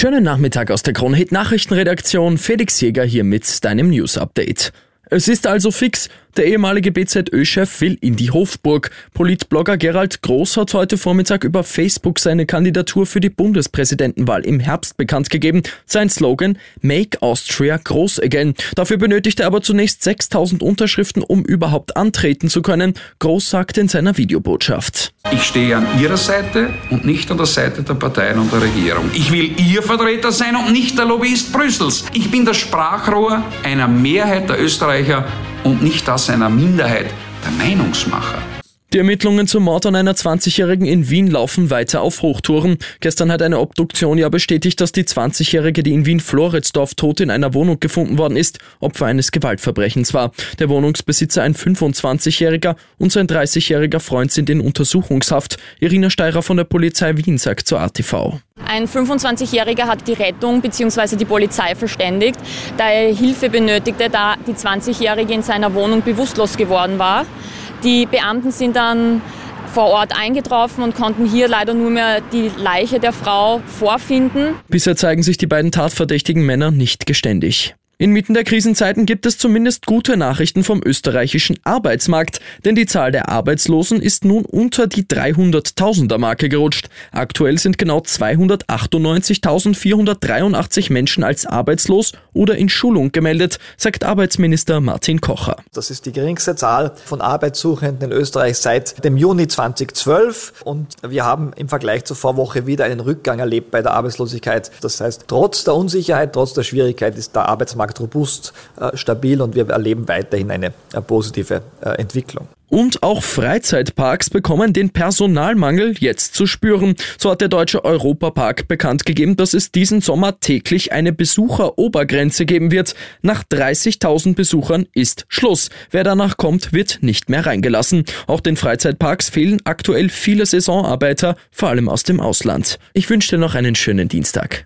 Schönen Nachmittag aus der Kronhit Nachrichtenredaktion. Felix Jäger hier mit deinem News Update. Es ist also fix, der ehemalige BZÖ-Chef will in die Hofburg. Politblogger Gerald Groß hat heute Vormittag über Facebook seine Kandidatur für die Bundespräsidentenwahl im Herbst bekannt gegeben. Sein Slogan Make Austria Groß Again. Dafür benötigte er aber zunächst 6000 Unterschriften, um überhaupt antreten zu können. Groß sagte in seiner Videobotschaft. Ich stehe an Ihrer Seite und nicht an der Seite der Parteien und der Regierung. Ich will Ihr Vertreter sein und nicht der Lobbyist Brüssels. Ich bin das Sprachrohr einer Mehrheit der Österreicher und nicht das einer Minderheit der Meinungsmacher. Die Ermittlungen zum Mord an einer 20-Jährigen in Wien laufen weiter auf Hochtouren. Gestern hat eine Obduktion ja bestätigt, dass die 20-Jährige, die in Wien-Floridsdorf tot in einer Wohnung gefunden worden ist, Opfer eines Gewaltverbrechens war. Der Wohnungsbesitzer, ein 25-Jähriger und sein 30-jähriger Freund sind in Untersuchungshaft. Irina Steirer von der Polizei Wien sagt zur ATV. Ein 25-Jähriger hat die Rettung bzw. die Polizei verständigt, da er Hilfe benötigte, da die 20-Jährige in seiner Wohnung bewusstlos geworden war. Die Beamten sind dann vor Ort eingetroffen und konnten hier leider nur mehr die Leiche der Frau vorfinden. Bisher zeigen sich die beiden tatverdächtigen Männer nicht geständig. Inmitten der Krisenzeiten gibt es zumindest gute Nachrichten vom österreichischen Arbeitsmarkt, denn die Zahl der Arbeitslosen ist nun unter die 300.000er Marke gerutscht. Aktuell sind genau 298.483 Menschen als arbeitslos oder in Schulung gemeldet, sagt Arbeitsminister Martin Kocher. Das ist die geringste Zahl von Arbeitssuchenden in Österreich seit dem Juni 2012 und wir haben im Vergleich zur Vorwoche wieder einen Rückgang erlebt bei der Arbeitslosigkeit. Das heißt, trotz der Unsicherheit, trotz der Schwierigkeit ist der Arbeitsmarkt Markt robust, äh, stabil und wir erleben weiterhin eine äh, positive äh, Entwicklung. Und auch Freizeitparks bekommen den Personalmangel jetzt zu spüren. So hat der Deutsche Europapark bekannt gegeben, dass es diesen Sommer täglich eine Besucherobergrenze geben wird. Nach 30.000 Besuchern ist Schluss. Wer danach kommt, wird nicht mehr reingelassen. Auch den Freizeitparks fehlen aktuell viele Saisonarbeiter, vor allem aus dem Ausland. Ich wünsche dir noch einen schönen Dienstag.